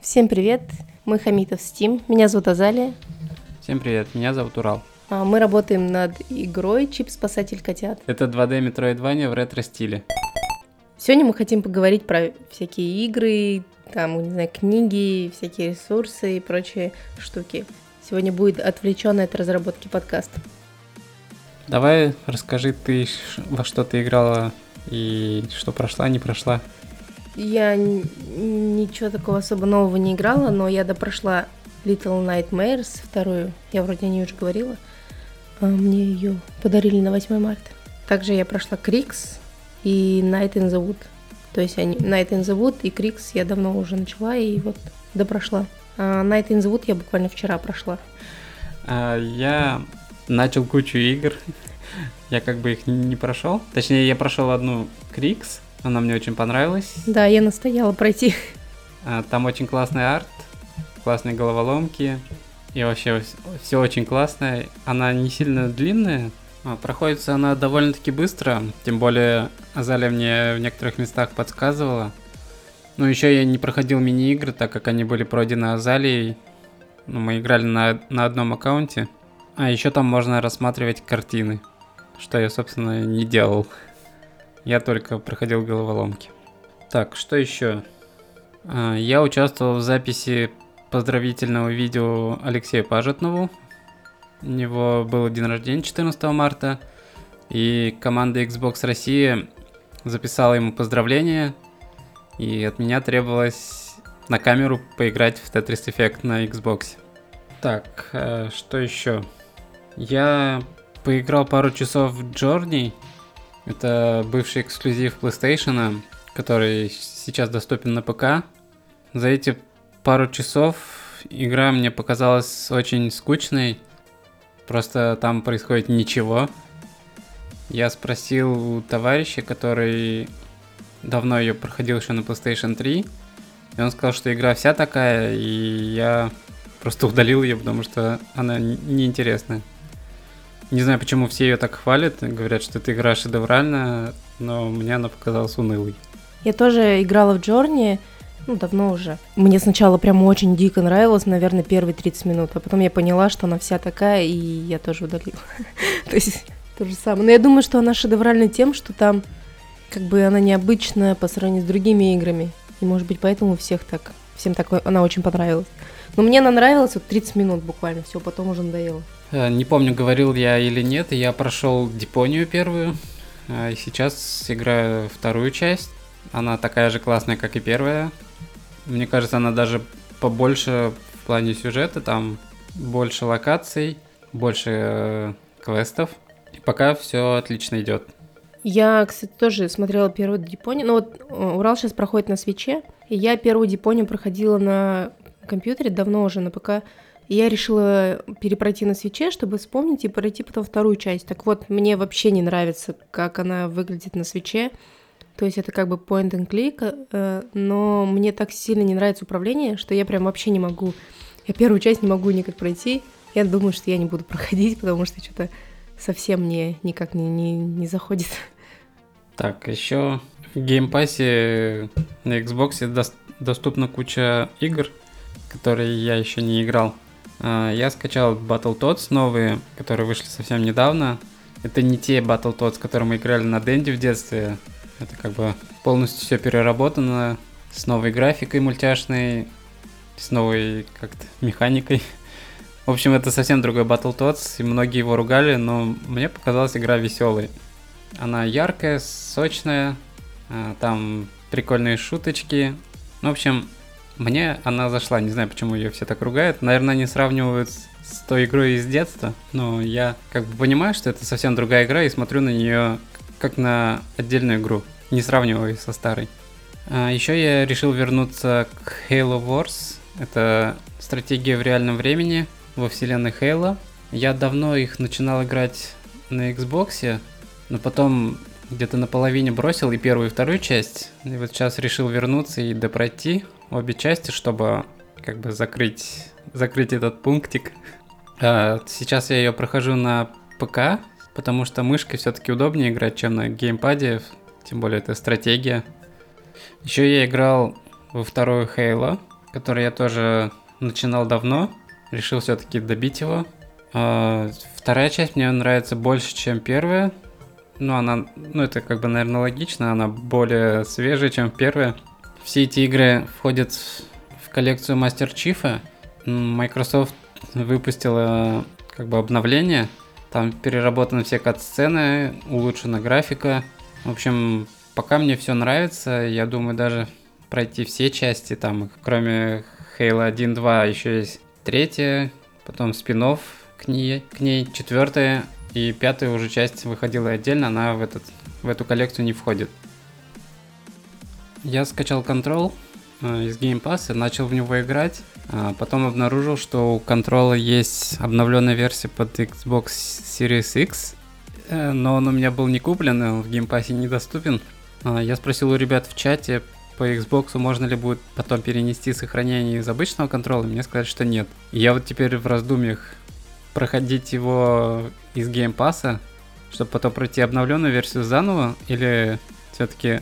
Всем привет, мы Хамитов Steam, меня зовут Азалия. Всем привет, меня зовут Урал. А, Мы работаем над игрой Чип Спасатель котят. Это 2D Metroidvania в ретро-стиле. Сегодня мы хотим поговорить про всякие игры, там, не знаю, книги, всякие ресурсы и прочие штуки. Сегодня будет отвлеченный от разработки подкаст. Давай расскажи ты, во что ты играла и что прошла, не прошла. Я ничего такого особо нового не играла, но я допрошла Little Nightmares, вторую, я вроде о ней уже говорила. А, Мне ее подарили на 8 марта. Также я прошла Крикс и Night in the Wood. То есть они, Night in the Wood и Крикс я давно уже начала и вот допрошла. А Night in the Wood я буквально вчера прошла. А, я начал кучу игр. Я как бы их не прошел. Точнее, я прошел одну Крикс. Она мне очень понравилась. Да, я настояла пройти. А, Там очень классный арт, классные головоломки. И вообще все очень классное. Она не сильно длинная. а Проходится она довольно-таки быстро. Тем более Азалия мне в некоторых местах подсказывала. Ну, еще я не проходил мини-игры, так как они были пройдены Азалией. Ну, мы играли на, на одном аккаунте. А еще там можно рассматривать картины. Что я, собственно, не делал. Я только проходил головоломки. Так, что еще? А, Я участвовал в записи поздравительного видео Алексею Пажетнову. У него был день рождения 14 марта, и команда Xbox Россия записала ему поздравления, и от меня требовалось на камеру поиграть в Tetris Effect на Xbox. Так, э, что еще? Я поиграл пару часов в Journey. Это бывший эксклюзив PlayStation, который сейчас доступен на ПК. За эти пару часов игра мне показалась очень скучной. Просто там происходит ничего. Я спросил у товарища, который давно ее проходил еще на PlayStation 3. И он сказал, что игра вся такая, и я просто удалил ее, потому что она неинтересная. Не знаю, почему все ее так хвалят, говорят, что эта игра шедевральная, но мне она показалась унылой. Я тоже играла в Джорни, ну, давно уже. Мне сначала прям очень дико нравилось, наверное, первые 30 минут, а потом я поняла, что она вся такая, и я тоже удалила. То есть то же самое. Но я думаю, что она шедевральна тем, что там как бы она необычная по сравнению с другими играми. И, может быть, поэтому всех так, всем так она очень понравилась. Но мне она нравилась вот 30 минут буквально, все, потом уже надоело. Э, Не помню, говорил я или нет, я прошел Дипонию первую, а, и сейчас играю вторую часть. Она такая же классная, как и первая. Мне кажется, она даже побольше в плане сюжета, там больше локаций, больше э, квестов. И пока все отлично идет. Я, кстати, тоже смотрела первую Дипонию. Ну вот э, Урал сейчас проходит на свече, и я первую Дипонию проходила на компьютере, давно уже на ПК. И я решила перепройти на свече, чтобы вспомнить и пройти потом вторую часть. Так вот, мне вообще не нравится, как она выглядит на свече. То есть это как бы point and click, э, но мне так сильно не нравится управление, что я прям вообще не могу. Я первую часть не могу никак пройти. Я думаю, что я не буду проходить, потому что что-то совсем мне никак не, не, не заходит. Так, еще в Game Pass е на Xbox дос- доступна куча игр, которые я еще не играл. А, Я скачал Battletoads новые, которые вышли совсем недавно. Это не те Battletoads, которые мы играли на Денди в детстве. Это как бы полностью все переработано с новой графикой мультяшной, с новой как-то механикой. В общем, это совсем другой Battletoads, и многие его ругали, но мне показалась игра веселой. Она яркая, сочная, а, там прикольные шуточки. Ну, в общем, мне она зашла, не знаю, почему ее все так ругают. Наверное, они сравнивают с той игрой из детства, но я как бы понимаю, что это совсем другая игра и смотрю на нее как на отдельную игру, не сравнивая со старой. еще я решил вернуться к Halo Wars. Это стратегия в реальном времени во вселенной Halo. Я давно их начинал играть на Xbox, но потом где-то наполовине бросил и первую, и вторую часть. И вот сейчас решил вернуться и допройти обе части, чтобы как бы закрыть, закрыть этот пунктик. А, Сейчас я ее прохожу на ПК, потому что мышкой все-таки удобнее играть, чем на геймпаде, тем более это стратегия. Еще я играл во вторую Halo, который я тоже начинал давно. Решил все-таки добить его. А, вторая часть мне нравится больше, чем первая. Ну, она, ну, это как бы, наверное, логично, она более свежая, чем первая. Все эти игры входят в коллекцию Master Chief. Microsoft выпустила как бы обновление. Там переработаны все кат-сцены, улучшена графика. В общем, пока мне все нравится. Я думаю даже пройти все части. Там, кроме Halo 1, 2, еще есть третья, потом спин к ней, к ней четвертая и пятая уже часть выходила отдельно, она в, этот, в эту коллекцию не входит. Я скачал Control э, из Game Pass начал в него играть. А потом обнаружил, что у Control есть обновленная версия под Xbox Series X, э, но он у меня был не куплен, он в Game Pass недоступен. А, я спросил у ребят в чате по Xbox, можно ли будет потом перенести сохранение из обычного контроля, мне сказали, что нет. Я вот теперь в раздумьях проходить его из геймпаса, чтобы потом пройти обновленную версию заново, или все-таки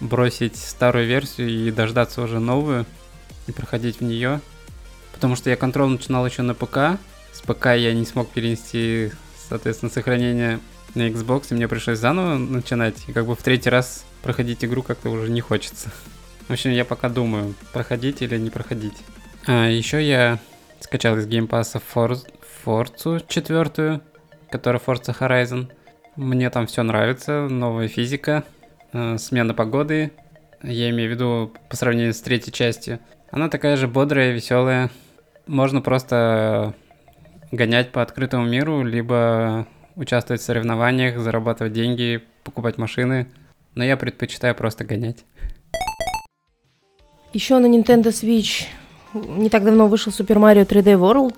бросить старую версию и дождаться уже новую и проходить в нее. Потому что я контроль начинал еще на ПК. С ПК я не смог перенести, соответственно, сохранение на Xbox, и мне пришлось заново начинать. И как бы в третий раз проходить игру как-то уже не хочется. В общем, я пока думаю, проходить или не проходить. А, еще я скачал из геймпаса Forza, Forza четвертую, которая Forza Horizon. Мне там все нравится, новая физика, смена погоды. Я имею в виду по сравнению с третьей частью. Она такая же бодрая, веселая. Можно просто гонять по открытому миру, либо участвовать в соревнованиях, зарабатывать деньги, покупать машины. Но я предпочитаю просто гонять. Еще на Nintendo Switch не так давно вышел Super Mario 3D World.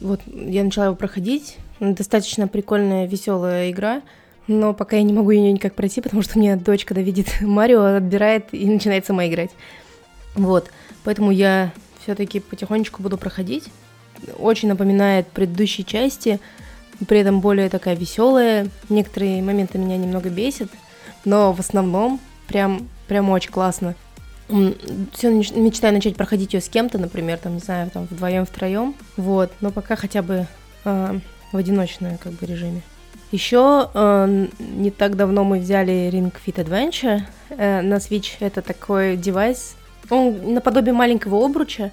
Вот я начала его проходить. Достаточно прикольная, веселая игра. Но пока я не могу ее никак пройти, потому что у меня дочь, когда видит Марио, отбирает и начинает сама играть. Вот. Поэтому я все-таки потихонечку буду проходить. Очень напоминает предыдущие части, при этом более такая веселая. Некоторые моменты меня немного бесят, но в основном прям, прям очень классно. Все мечтаю начать проходить ее с кем-то, например, там, не знаю, там вдвоем, втроем. Вот, но пока хотя бы э, в одиночном как бы режиме. Еще э, не так давно мы взяли Ring Fit Adventure э, на Switch. Это такой девайс, он наподобие маленького обруча.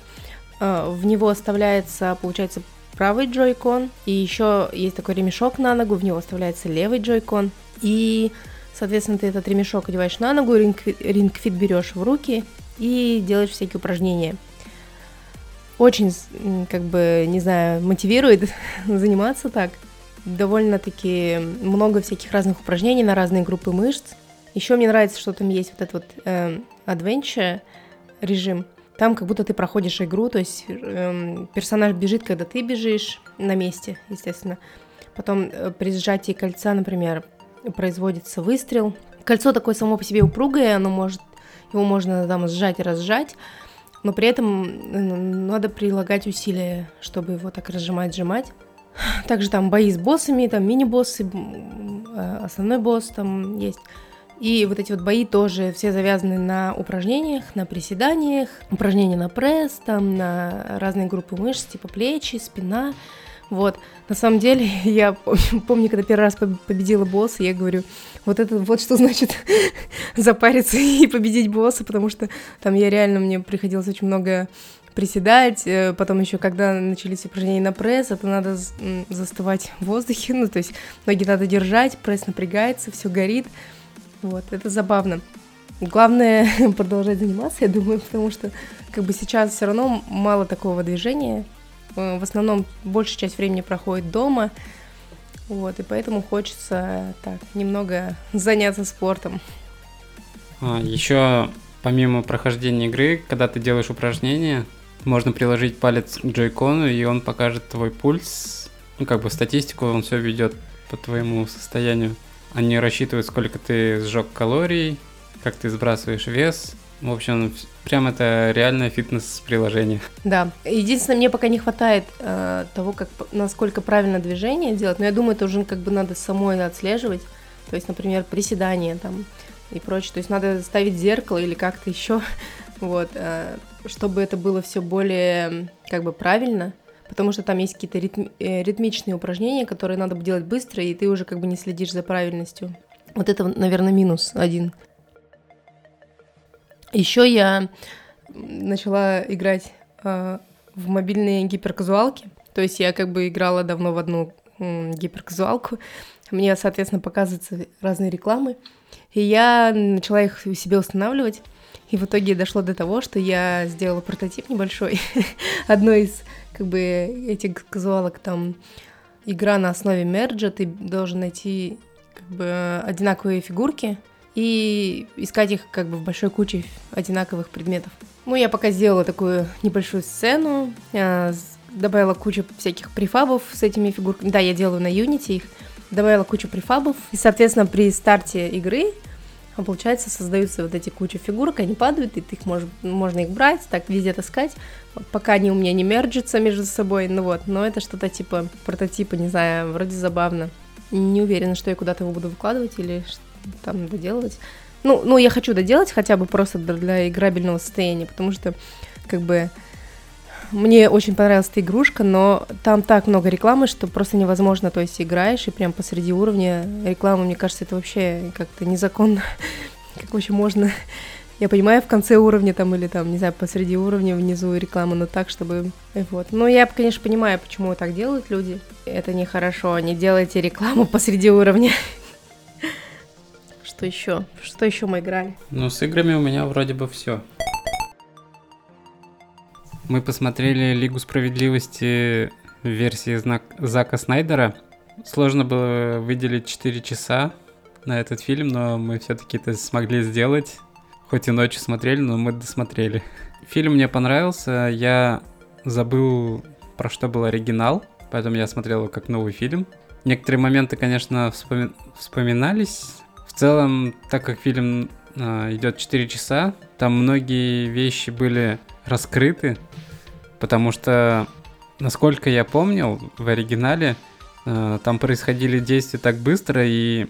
Э, в него оставляется, получается, правый джойкон, и еще есть такой ремешок на ногу, в него оставляется левый джойкон. И Соответственно, ты этот ремешок одеваешь на ногу, рингфит берешь в руки и делаешь всякие упражнения. Очень, как бы, не знаю, мотивирует заниматься так. Довольно-таки много всяких разных упражнений на разные группы мышц. Еще мне нравится, что там есть вот этот вот э, adventure режим. Там как будто ты проходишь игру, то есть э, персонаж бежит, когда ты бежишь на месте, естественно. Потом э, при сжатии кольца, например, производится выстрел. Кольцо такое само по себе упругое, оно может, его можно там сжать и разжать, но при этом надо прилагать усилия, чтобы его так разжимать, сжимать. Также там бои с боссами, там мини-боссы, э, основной босс там есть. И вот эти вот бои тоже все завязаны на упражнениях, на приседаниях, упражнения на пресс, там на разные группы мышц, типа плечи, спина. Вот, на самом деле, я помню, когда первый раз победила босса, я говорю, вот это вот что значит запариться и победить босса, потому что там я реально, мне приходилось очень много приседать, э, потом еще, когда начались упражнения на пресс, это надо застывать в воздухе, ну, то есть ноги надо держать, пресс напрягается, все горит, вот, это забавно. Главное продолжать заниматься, я думаю, потому что как бы сейчас все равно мало такого движения, Э, в основном большая часть времени проходит дома, вот, и поэтому хочется так немного заняться спортом. А, еще помимо прохождения игры, когда ты делаешь упражнения, можно приложить палец к джойкону, и он покажет твой пульс, ну как бы статистику, он все ведет по твоему состоянию. Они рассчитывают, сколько ты сжег калорий, как ты сбрасываешь вес, в общем, прям это реальное фитнес-приложение. Да. Единственное, мне пока не хватает э, того, как, насколько правильно движение делать, но я думаю, это уже как бы надо самой отслеживать. То есть, например, приседания там и прочее. То есть надо ставить зеркало или как-то еще. Вот. Э, чтобы это было все более как бы правильно, потому что там есть какие-то ритм, э, ритмичные упражнения, которые надо бы делать быстро, и ты уже как бы не следишь за правильностью. Вот это, наверное, минус один. Еще я начала играть э, в мобильные гиперказуалки. То есть я как бы играла давно в одну э, гиперказуалку. Мне, соответственно, показываются разные рекламы. И я начала их себе устанавливать. И в итоге дошло до того, что я сделала прототип небольшой. Одной из как бы этих казуалок там игра на основе мерджа. Ты должен найти как бы одинаковые фигурки и искать их как бы в большой куче одинаковых предметов. Ну, я пока сделала такую небольшую сцену, а, добавила кучу всяких префабов с этими фигурками. Да, я делаю на Unity их. Добавила кучу префабов. И, соответственно, при старте игры а получается, создаются вот эти куча фигурок, они падают, и ты их можешь, можно их брать, так везде таскать, пока они у меня не мерджатся между собой, ну вот, но это что-то типа прототипа, не знаю, вроде забавно. Не уверена, что я куда-то его буду выкладывать или там доделывать. Ну, ну, я хочу доделать хотя бы просто для играбельного состояния, потому что, как бы, мне очень понравилась эта игрушка, но там так много рекламы, что просто невозможно. То есть играешь и прям посреди уровня рекламы, мне кажется, это вообще как-то незаконно. Как вообще можно? Я понимаю, в конце уровня там или там, не знаю, посреди уровня внизу рекламу, но так, чтобы... Вот. Но я, конечно, понимаю, почему так делают люди. Это нехорошо, не делайте рекламу посреди уровня. Что еще? Что еще мы играли? Ну, с играми у меня вроде бы все. Мы посмотрели Лигу справедливости в версии знак Зака Снайдера. Сложно было выделить 4 часа на этот фильм, но мы все-таки это смогли сделать. Хоть и ночью смотрели, но мы досмотрели. Фильм мне понравился. Я забыл, про что был оригинал, поэтому я смотрел его как новый фильм. Некоторые моменты, конечно, вспоми... вспоминались. В целом, так как фильм э, идет 4 часа, там многие вещи были раскрыты, потому что, насколько я помнил, в оригинале э, там происходили действия так быстро, и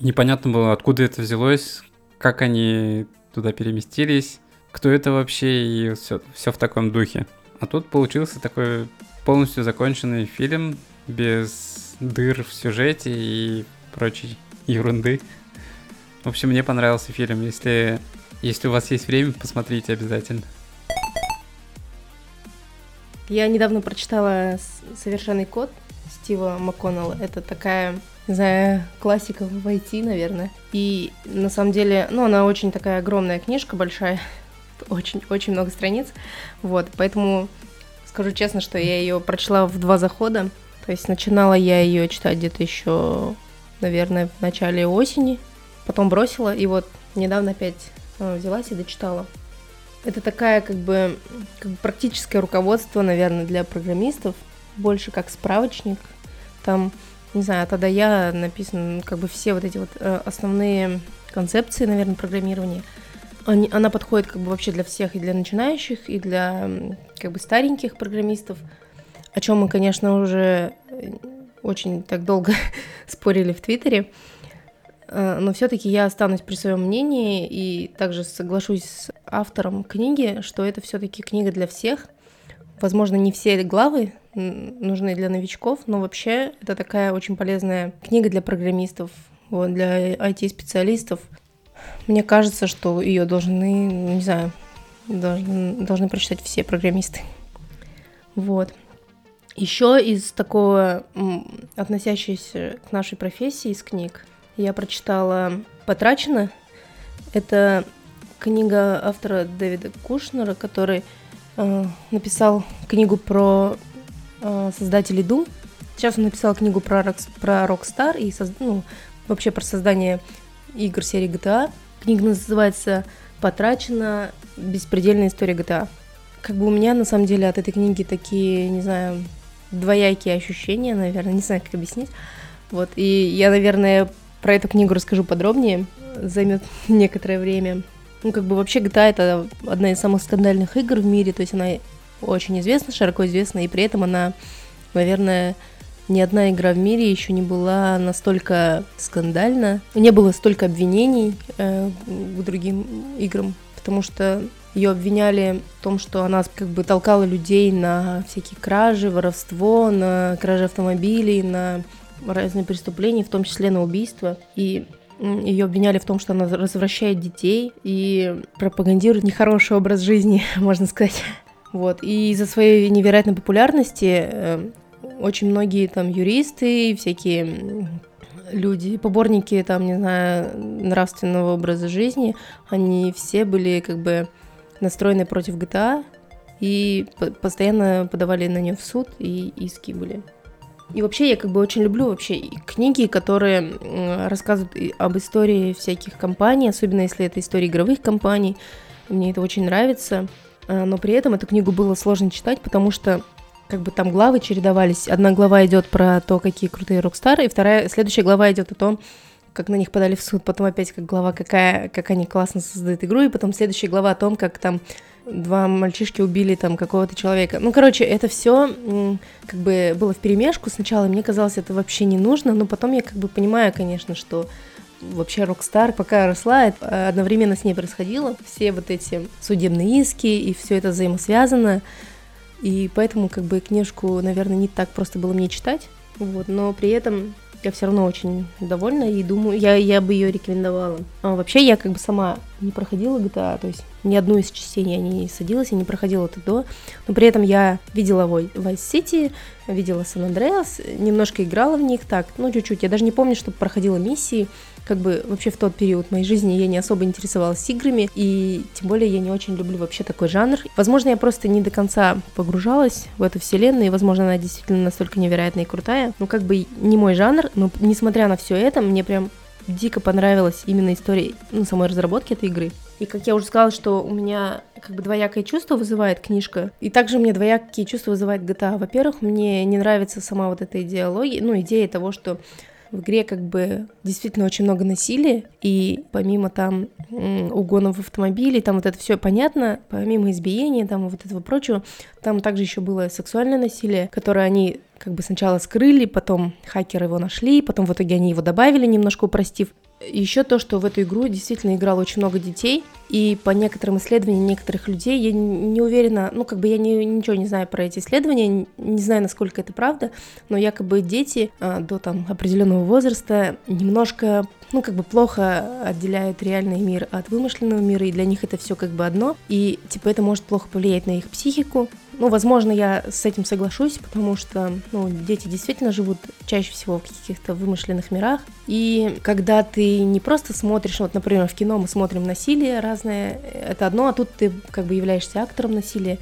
непонятно было, откуда это взялось, как они туда переместились, кто это вообще, и все, все в таком духе. А тут получился такой полностью законченный фильм, без дыр в сюжете и прочей ерунды. В общем, мне понравился фильм. Если, если у вас есть время, посмотрите обязательно. Я недавно прочитала «Совершенный код» Стива МакКоннелла. Это такая, не знаю, классика в IT, наверное. И на самом деле, ну, она очень такая огромная книжка, большая, очень-очень много страниц. Вот, поэтому скажу честно, что я ее прочла в два захода. То есть начинала я ее читать где-то еще, наверное, в начале осени, потом бросила, и вот недавно опять э, взялась и дочитала. Это такая как бы, как бы практическое руководство, наверное, для программистов, больше как справочник. Там, не знаю, тогда я написано как бы все вот эти вот э, основные концепции, наверное, программирования. Они, она подходит как бы вообще для всех, и для начинающих, и для как бы стареньких программистов, о чем мы, конечно, уже э, очень так долго спорили в Твиттере. Э, но все-таки я останусь при своем мнении и также соглашусь с автором книги, что это все-таки книга для всех. Возможно, не все главы нужны для новичков, но вообще это такая очень полезная книга для программистов, вот, для IT-специалистов. Мне кажется, что ее должны, не знаю, должны, должны прочитать все программисты. Вот. Еще из такого, относящейся к нашей профессии, из книг, я прочитала «Потрачено». Это книга автора Дэвида Кушнера, который э, написал книгу про э, создателей Doom. Сейчас он написал книгу про, про Rockstar и соз, ну, вообще про создание игр серии GTA. Книга называется «Потрачено. Беспредельная история GTA». Как бы у меня, на самом деле, от этой книги такие, не знаю, двоякие ощущения, наверное, не знаю, как объяснить. Вот, и я, наверное, про эту книгу расскажу подробнее, займет некоторое время. Ну, как бы вообще GTA это одна из самых скандальных игр в мире, то есть она очень известна, широко известна, и при этом она, наверное, ни одна игра в мире еще не была настолько скандальна. Не было столько обвинений э, к другим играм, потому что Ее обвиняли в том, что она как бы толкала людей на всякие кражи, воровство, на кражи автомобилей, на разные преступления, в том числе на убийство. И ее обвиняли в том, что она развращает детей и пропагандирует нехороший образ жизни, можно сказать. Вот. И из-за своей невероятной популярности э, очень многие там юристы, всякие люди, поборники там, не знаю, нравственного образа жизни, они все были как бы настроены против GTA и постоянно подавали на нее в суд и иски были. И вообще я как бы очень люблю вообще книги, которые рассказывают об истории всяких компаний, особенно если это история игровых компаний. Мне это очень нравится. А, но при этом эту книгу было сложно читать, потому что как бы там главы чередовались. Одна глава идет про то, какие крутые рокстары, и вторая, следующая глава идет о том, как на них подали в суд, потом опять как глава, какая, как они классно создают игру, и потом следующая глава о том, как там два мальчишки убили там какого-то человека. Ну, короче, это все как бы было вперемешку сначала, мне казалось, это вообще не нужно, но потом я как бы понимаю, конечно, что вообще Rockstar, пока росла, одновременно с ней происходило. Все вот эти судебные иски, и все это взаимосвязано. И поэтому как бы книжку, наверное, не так просто было мне читать. Вот, но при этом я все равно очень довольна и думаю, я, я бы ее рекомендовала. А вообще я как бы сама не проходила GTA, то есть ни одну из частей я не садилась, я не проходила это до, но при этом я видела Vice City, видела San Andreas, немножко играла в них так, ну чуть-чуть, я даже не помню, чтобы проходила миссии, как бы вообще в тот период моей жизни я не особо интересовалась играми, и тем более я не очень люблю вообще такой жанр. Возможно, я просто не до конца погружалась в эту вселенную, и, возможно, она действительно настолько невероятная и крутая. Ну, как бы не мой жанр, но несмотря на все это, мне прям дико понравилась именно история ну, самой разработки этой игры. И как я уже сказала, что у меня как бы двоякое чувство вызывает книжка, и также мне двоякие чувства вызывает GTA. Во-первых, мне не нравится сама вот эта идеология, ну, идея того, что в игре как бы действительно очень много насилия, и помимо там угонов автомобилей, там вот это все понятно, помимо избиения, там вот этого прочего, там также еще было сексуальное насилие, которое они как бы сначала скрыли, потом хакеры его нашли, потом в итоге они его добавили, немножко упростив. Еще то, что в эту игру действительно играло очень много детей, и по некоторым исследованиям некоторых людей, я не уверена, ну, как бы я не, ничего не знаю про эти исследования, не знаю, насколько это правда, но якобы дети а, до там определенного возраста немножко, ну, как бы плохо отделяют реальный мир от вымышленного мира, и для них это все как бы одно, и, типа, это может плохо повлиять на их психику, ну, возможно, я с этим соглашусь, потому что, ну, дети действительно живут чаще всего в каких-то вымышленных мирах. И когда ты не просто смотришь, вот, например, в кино мы смотрим насилие разное, это одно, а тут ты как бы являешься актором насилия,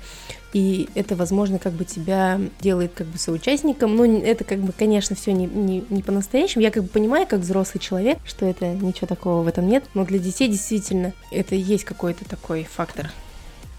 и это, возможно, как бы тебя делает как бы соучастником. Ну, это как бы, конечно, все не, не, не по-настоящему. Я как бы понимаю, как взрослый человек, что это ничего такого в этом нет, но для детей действительно это есть какой-то такой фактор.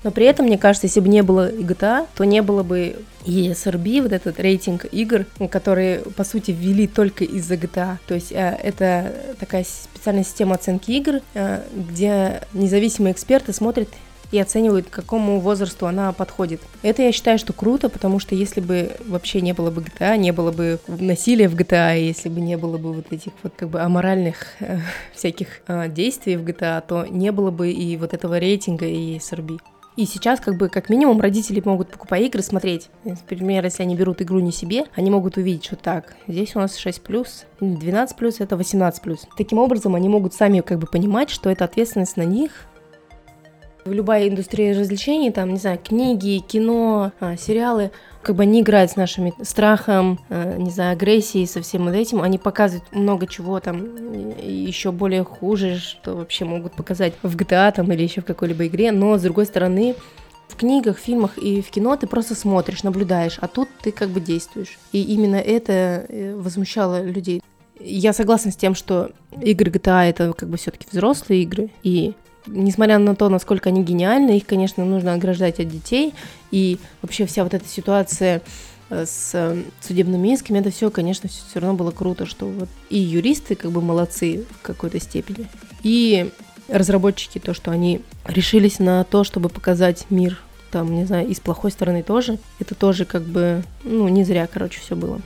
Но при этом, мне кажется, если бы не было и GTA, то не было бы ESRB, вот этот рейтинг игр, которые, по сути, ввели только из-за GTA. То есть э, это такая специальная система оценки игр, э, где независимые эксперты смотрят и оценивают, к какому возрасту она подходит. Это я считаю, что круто, потому что если бы вообще не было бы GTA, не было бы насилия в GTA, если бы не было бы вот этих вот как бы аморальных э, всяких э, действий в GTA, то не было бы и вот этого рейтинга и SRB. И сейчас, как бы, как минимум, родители могут, покупать игры, смотреть. Например, если они берут игру не себе, они могут увидеть, что так, здесь у нас 6+, 12+, это 18+. Таким образом, они могут сами, как бы, понимать, что это ответственность на них, любая индустрия развлечений, там, не знаю, книги, кино, а, сериалы, как бы они играют с нашими страхом, э, не знаю, агрессией, со всем вот этим. Они показывают много чего там еще более хуже, что вообще могут показать в GTA там или еще в какой-либо игре. Но, с другой стороны, в книгах, фильмах и в кино ты просто смотришь, наблюдаешь, а тут ты как бы действуешь. И именно это э, возмущало людей. Я согласна с тем, что игры GTA это как бы все-таки взрослые игры, и несмотря на то, насколько они гениальны, их, конечно, нужно ограждать от детей, и вообще вся вот эта ситуация э, с э, судебными исками, это все, конечно, все равно было круто, что вот и юристы как бы молодцы в какой-то степени, и разработчики, то, что они решились на то, чтобы показать мир там, не знаю, и с плохой стороны тоже, это тоже как бы, ну, не зря, короче, все было.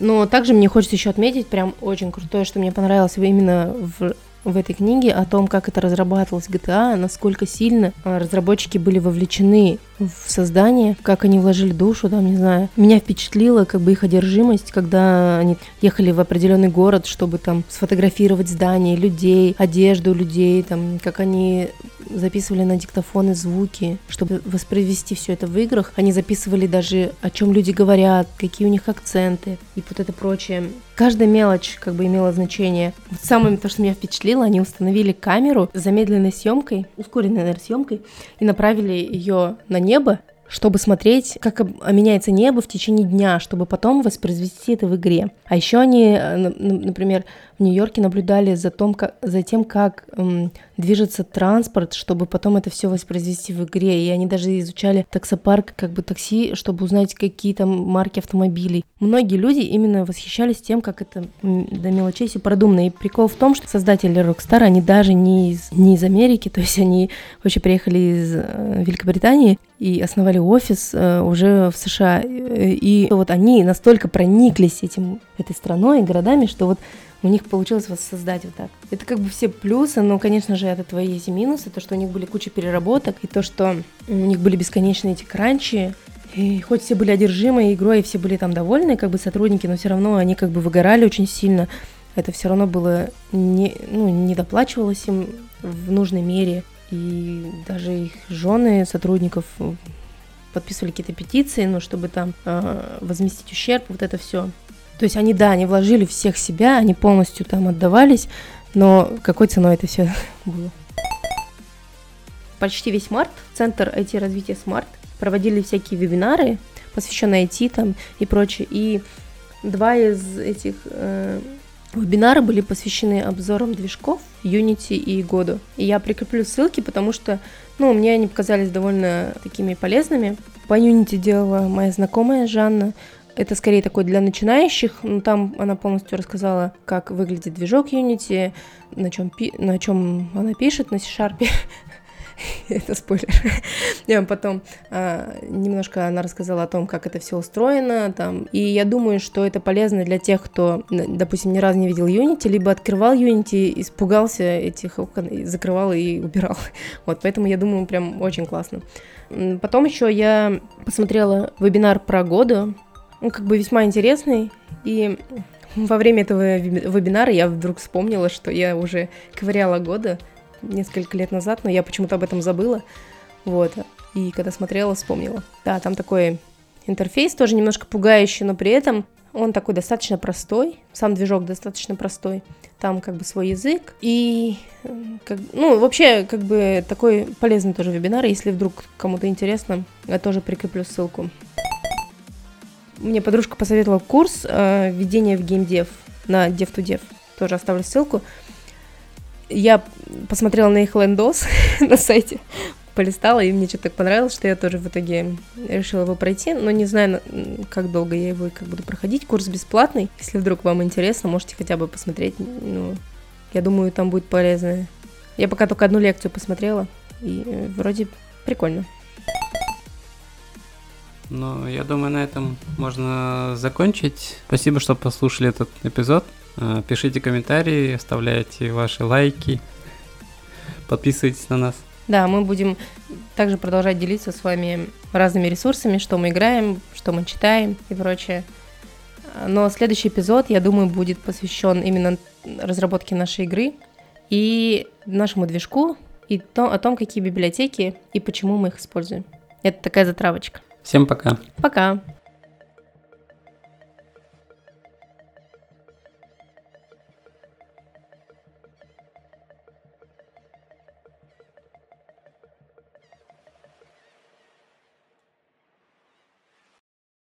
Но также мне хочется еще отметить, прям очень крутое, что мне понравилось именно в в этой книге о том, как это разрабатывалось GTA, насколько сильно а, разработчики были вовлечены в создание, как они вложили душу, там, не знаю. Меня впечатлила как бы их одержимость, когда они ехали в определенный город, чтобы там сфотографировать здания, людей, одежду людей, там, как они записывали на диктофоны звуки, чтобы воспроизвести все это в играх. Они записывали даже, о чем люди говорят, какие у них акценты и вот это прочее. Каждая мелочь как бы имела значение. Вот самое то, что меня впечатлило, они установили камеру с замедленной съемкой, ускоренной, наверное, съемкой, и направили ее на небо, чтобы смотреть, как меняется небо в течение дня, чтобы потом воспроизвести это в игре. А еще они, э, например, в Нью-Йорке наблюдали за, том, как, за тем, как эм, движется транспорт, чтобы потом это все воспроизвести в игре. И они даже изучали таксопарк, как бы такси, чтобы узнать, какие там марки автомобилей. Многие люди именно восхищались тем, как это до мелочей все продумано. И прикол в том, что создатели Rockstar, они даже не из, не из Америки, то есть они вообще приехали из э, Великобритании и основали офис э, уже в США. И вот они настолько прониклись этим, этой страной и городами, что вот у них получилось воссоздать вот так. Это как бы все плюсы, но, конечно же, от этого есть и минусы. То, что у них были куча переработок, и то, что у них были бесконечные эти кранчи, и хоть все были одержимы игрой, и все были там довольны, как бы сотрудники, но все равно они как бы выгорали очень сильно. Это все равно было не, ну, не доплачивалось им в нужной мере. И даже их жены сотрудников подписывали какие-то петиции, ну, чтобы там э, возместить ущерб, вот это все. То есть они, да, они вложили всех себя, они полностью там отдавались, но какой ценой это все было? Почти весь март Центр IT-развития Смарт проводили всякие вебинары, посвященные IT там и прочее. И два из этих э, вебинара были посвящены обзорам движков Unity и Году. И я прикреплю ссылки, потому что, ну, мне они показались довольно такими полезными. По Unity делала моя знакомая Жанна, это скорее такой для начинающих, но там она полностью рассказала, как выглядит движок Unity, на чем, пи- на чем она пишет, на C-Sharp. это спойлер. Потом а, немножко она рассказала о том, как это все устроено, там, и я думаю, что это полезно для тех, кто, допустим, ни разу не видел Unity, либо открывал Unity, испугался этих окон, закрывал и убирал. вот, поэтому я думаю, прям очень классно. Потом еще я посмотрела вебинар про года, он как бы весьма интересный. И во время этого вебинара я вдруг вспомнила, что я уже ковыряла года несколько лет назад, но я почему-то об этом забыла. Вот. И когда смотрела, вспомнила. Да, там такой интерфейс тоже немножко пугающий, но при этом он такой достаточно простой, сам движок достаточно простой, там как бы свой язык, и, как, ну, вообще, как бы такой полезный тоже вебинар, если вдруг кому-то интересно, я тоже прикреплю ссылку. Мне подружка посоветовала курс э, введения в геймдев на dev2dev. Тоже оставлю ссылку. Я посмотрела на их лендос на сайте, полистала, и мне что-то так понравилось, что я тоже в итоге решила его пройти, но не знаю, как долго я его как буду проходить. Курс бесплатный, если вдруг вам интересно, можете хотя бы посмотреть. Ну, я думаю, там будет полезно. Я пока только одну лекцию посмотрела, и э, вроде прикольно. Ну, я думаю, на этом можно закончить. Спасибо, что послушали этот эпизод. Э, пишите комментарии, оставляйте ваши лайки, подписывайтесь на нас. Да, мы будем также продолжать делиться с вами разными ресурсами, что мы играем, что мы читаем и прочее. Но следующий эпизод, я думаю, будет посвящен именно разработке нашей игры и нашему движку, и то, о том, какие библиотеки и почему мы их используем. Это такая затравочка. Всем пока. Пока.